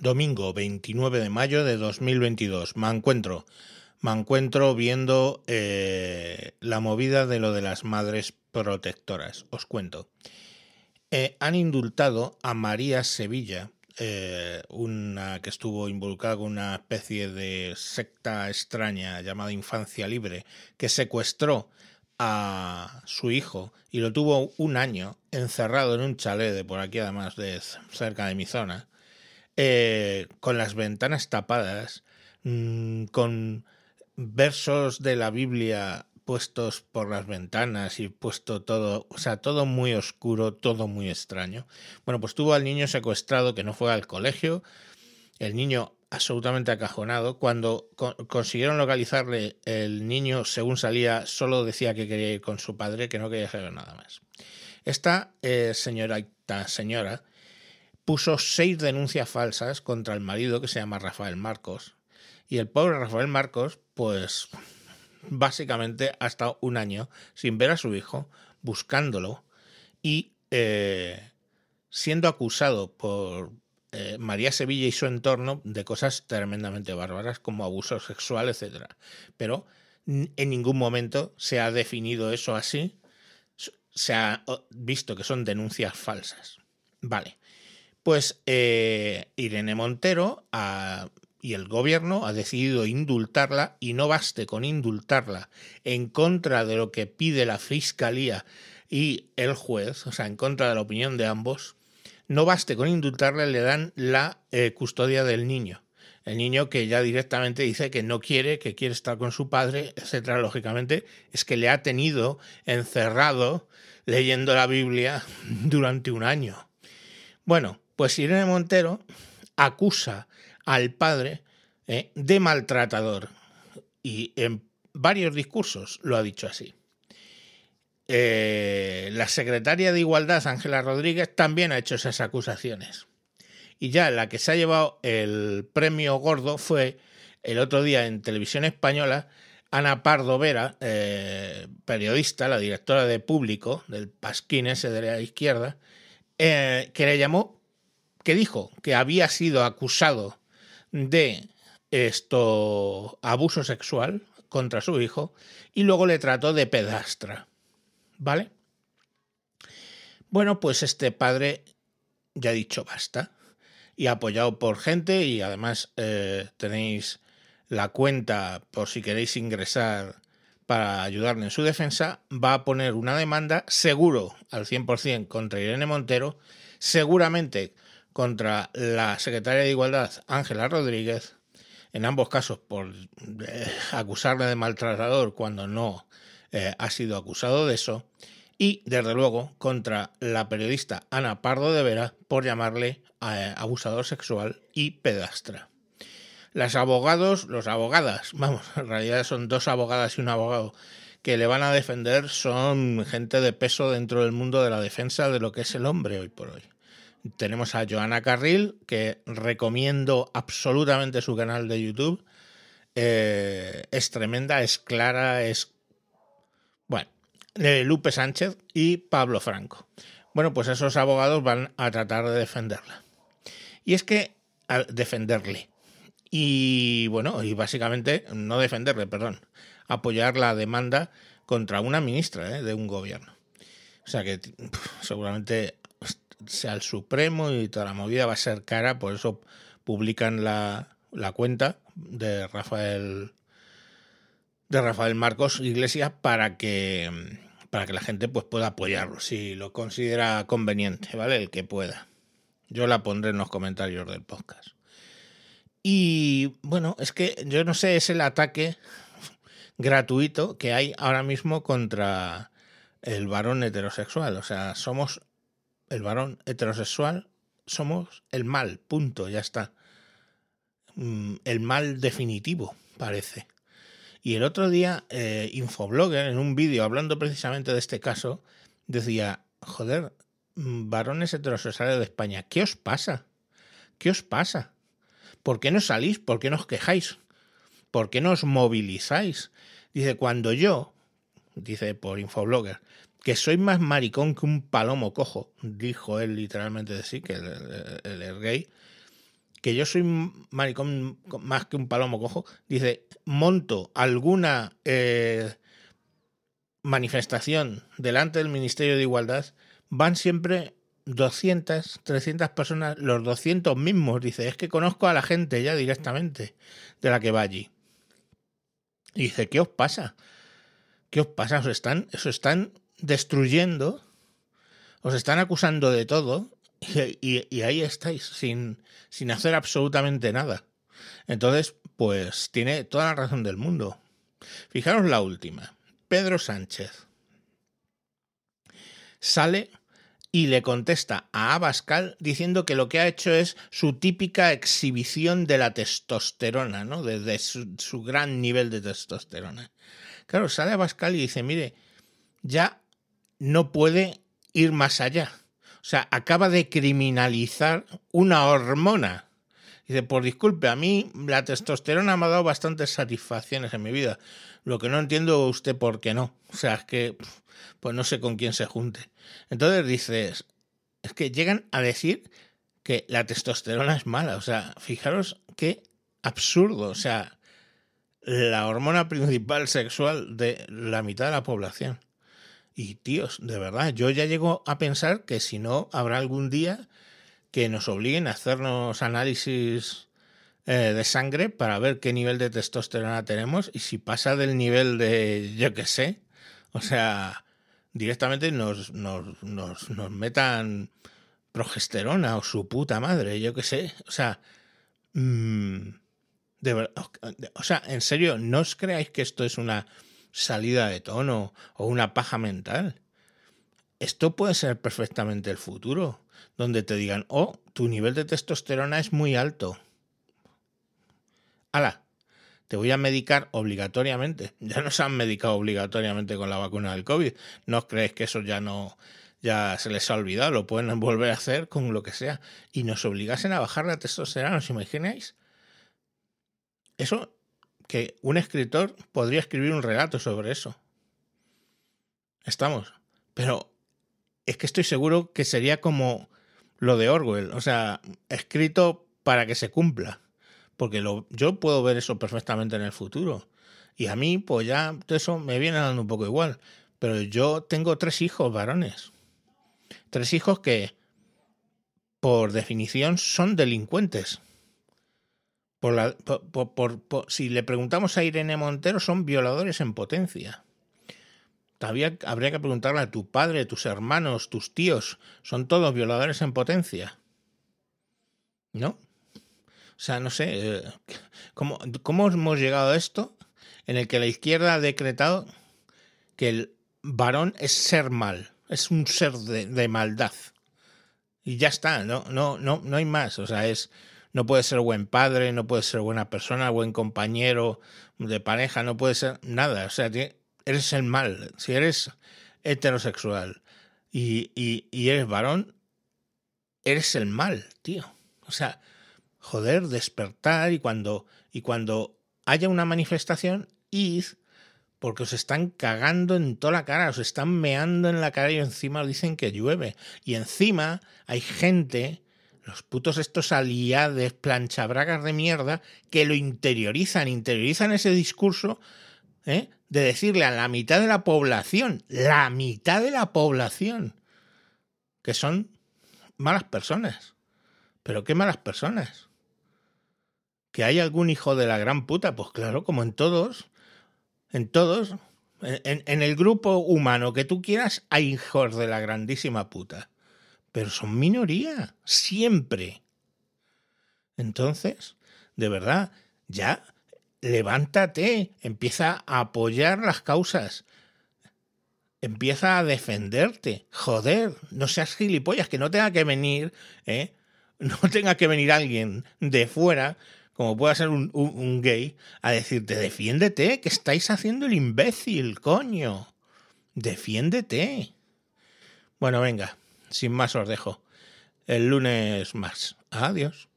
Domingo 29 de mayo de 2022. Me encuentro, me encuentro viendo eh, la movida de lo de las madres protectoras. Os cuento. Eh, han indultado a María Sevilla, eh, una que estuvo involucrada con una especie de secta extraña llamada Infancia Libre, que secuestró a su hijo y lo tuvo un año encerrado en un chalet de por aquí, además de cerca de mi zona eh, con las ventanas tapadas, mm, con versos de la Biblia puestos por las ventanas y puesto todo, o sea, todo muy oscuro, todo muy extraño. Bueno, pues tuvo al niño secuestrado que no fue al colegio, el niño absolutamente acajonado. Cuando consiguieron localizarle, el niño, según salía, solo decía que quería ir con su padre, que no quería hacer nada más. Esta eh, señora, señora puso seis denuncias falsas contra el marido que se llama Rafael Marcos. Y el pobre Rafael Marcos, pues básicamente ha estado un año sin ver a su hijo, buscándolo y eh, siendo acusado por eh, María Sevilla y su entorno de cosas tremendamente bárbaras como abuso sexual, etc. Pero en ningún momento se ha definido eso así, se ha visto que son denuncias falsas. Vale. Pues eh, Irene Montero y el gobierno ha decidido indultarla y no baste con indultarla en contra de lo que pide la fiscalía y el juez, o sea, en contra de la opinión de ambos, no baste con indultarla, le dan la eh, custodia del niño. El niño que ya directamente dice que no quiere, que quiere estar con su padre, etcétera. Lógicamente, es que le ha tenido encerrado leyendo la Biblia durante un año. Bueno, pues Irene Montero acusa al padre eh, de maltratador y en varios discursos lo ha dicho así. Eh, la secretaria de Igualdad, Ángela Rodríguez, también ha hecho esas acusaciones. Y ya la que se ha llevado el premio gordo fue el otro día en televisión española, Ana Pardo Vera, eh, periodista, la directora de público del Pasquín ese de la izquierda, que le llamó que dijo que había sido acusado de esto abuso sexual contra su hijo y luego le trató de pedastra. ¿Vale? Bueno, pues este padre ya ha dicho basta y apoyado por gente y además eh, tenéis la cuenta por si queréis ingresar para ayudarle en su defensa, va a poner una demanda seguro al 100% contra Irene Montero, seguramente contra la secretaria de Igualdad, Ángela Rodríguez, en ambos casos por eh, acusarle de maltratador cuando no eh, ha sido acusado de eso, y desde luego contra la periodista Ana Pardo de Vera por llamarle eh, abusador sexual y pedastra. Las abogados, los abogadas, vamos, en realidad son dos abogadas y un abogado que le van a defender, son gente de peso dentro del mundo de la defensa de lo que es el hombre hoy por hoy. Tenemos a Joana Carril, que recomiendo absolutamente su canal de YouTube. Eh, es tremenda, es clara, es... Bueno, Lupe Sánchez y Pablo Franco. Bueno, pues esos abogados van a tratar de defenderla. Y es que, defenderle. Y bueno, y básicamente, no defenderle, perdón, apoyar la demanda contra una ministra eh, de un gobierno. O sea que seguramente sea el Supremo y toda la movida va a ser cara, por eso publican la, la cuenta de Rafael de Rafael Marcos Iglesias para que para que la gente pues pueda apoyarlo si lo considera conveniente, ¿vale? El que pueda. Yo la pondré en los comentarios del podcast. Y bueno, es que yo no sé, es el ataque gratuito que hay ahora mismo contra el varón heterosexual. O sea, somos el varón heterosexual, somos el mal, punto, ya está. Mm, el mal definitivo, parece. Y el otro día, eh, Infoblogger, en un vídeo hablando precisamente de este caso, decía, joder, mm, varones heterosexuales de España, ¿qué os pasa? ¿Qué os pasa? ¿Por qué no salís? ¿Por qué no os quejáis? ¿Por qué no os movilizáis? Dice, cuando yo, dice por Infoblogger, que soy más maricón que un palomo cojo, dijo él literalmente de sí, que él, gay. que yo soy maricón más que un palomo cojo, dice, monto alguna eh, manifestación delante del Ministerio de Igualdad, van siempre 200, 300 personas, los 200 mismos. Dice, es que conozco a la gente ya directamente de la que va allí. Y dice, ¿qué os pasa? ¿Qué os pasa? Os están, os están destruyendo, os están acusando de todo y, ahí estáis, sin, sin hacer absolutamente nada. Entonces, pues tiene toda la razón del mundo. Fijaros la última. Pedro Sánchez sale y le contesta a Abascal diciendo que lo que ha hecho es su típica exhibición de la testosterona, ¿no? De, su, su, gran nivel de testosterona. Claro, sale Abascal y dice, mire, ya no puede ir más allá. O sea, acaba de criminalizar una hormona. Dice, por disculpe, a mí la testosterona me ha dado bastantes satisfacciones en mi vida. Lo que no entiendo usted por qué no. O sea, es que, pues no sé con quién se junte. Entonces dices, es que llegan a decir que la testosterona es mala. O sea, fijaros qué absurdo. O sea, la hormona principal sexual de la mitad de la población. Y tíos, de verdad, yo ya llego a pensar que si no, habrá algún día que nos obliguen a hacernos análisis eh, de sangre para ver qué nivel de testosterona tenemos y si pasa del nivel de, yo qué sé, o sea, directamente nos, nos, nos, metan progesterona o su puta madre, yo qué sé, o sea, verdad, o sea, en serio, ¿no os creáis que esto es una salida de tono o una paja mental. Esto puede ser perfectamente el futuro, donde te digan, oh, tu nivel de testosterona es muy alto. ¡Hala! Te voy a medicar obligatoriamente. Ya nos han medicado obligatoriamente con la vacuna del COVID. ¿No os creéis que eso ya no, ya se les ha olvidado? Lo pueden volver a hacer con lo que sea. Y nos obligasen a bajar la testosterona, ¿os imagináis? Eso que un escritor podría escribir un relato sobre eso. Estamos. Pero es que estoy seguro que sería como lo de Orwell, o sea, escrito para que se cumpla. Porque yo puedo ver eso perfectamente en el futuro. Y a mí, pues ya eso me viene dando un poco igual. Pero yo tengo tres hijos varones. Tres hijos que, por definición, son delincuentes. Por, si le preguntamos a Irene Montero, son violadores en potencia. Todavía habría que preguntarle a tu padre, tus hermanos, tus tíos, son todos violadores en potencia. ¿No? O sea, no sé, eh, ¿cómo, ¿cómo hemos llegado a esto en el que la izquierda ha decretado que el varón es ser mal, es un ser de, maldad? Y ya está, no, no, no, no hay más. O sea, es no puede ser buen padre, no puede ser buena persona, buen compañero de pareja, no puede ser nada. O sea, eres el mal. Si eres heterosexual y, y, eres varón, eres el mal, tío. O sea, joder, despertar y cuando, y cuando haya una manifestación, id, porque os están cagando en toda la cara, os están meando en la cara y encima os dicen que llueve. Y encima hay gente los putos estos aliades planchabragas de mierda que lo interiorizan, interiorizan ese discurso ¿eh? de decirle a la mitad de la población, la mitad de la población, que son malas personas. Pero qué malas personas. Que hay algún hijo de la gran puta, pues claro, como en todos, en todos, en, en el grupo humano que tú quieras, hay hijos de la grandísima puta pero son minoría, siempre. Entonces, de verdad, ya levántate, empieza a apoyar las causas, empieza a defenderte. Joder, no seas gilipollas, que no tenga que venir, ¿eh? no tenga que venir alguien de fuera, como pueda ser un, un gay, a decirte, defiéndete, que estáis haciendo el imbécil, coño. Defiéndete. Bueno, venga sin más os dejo. El lunes más. Adiós.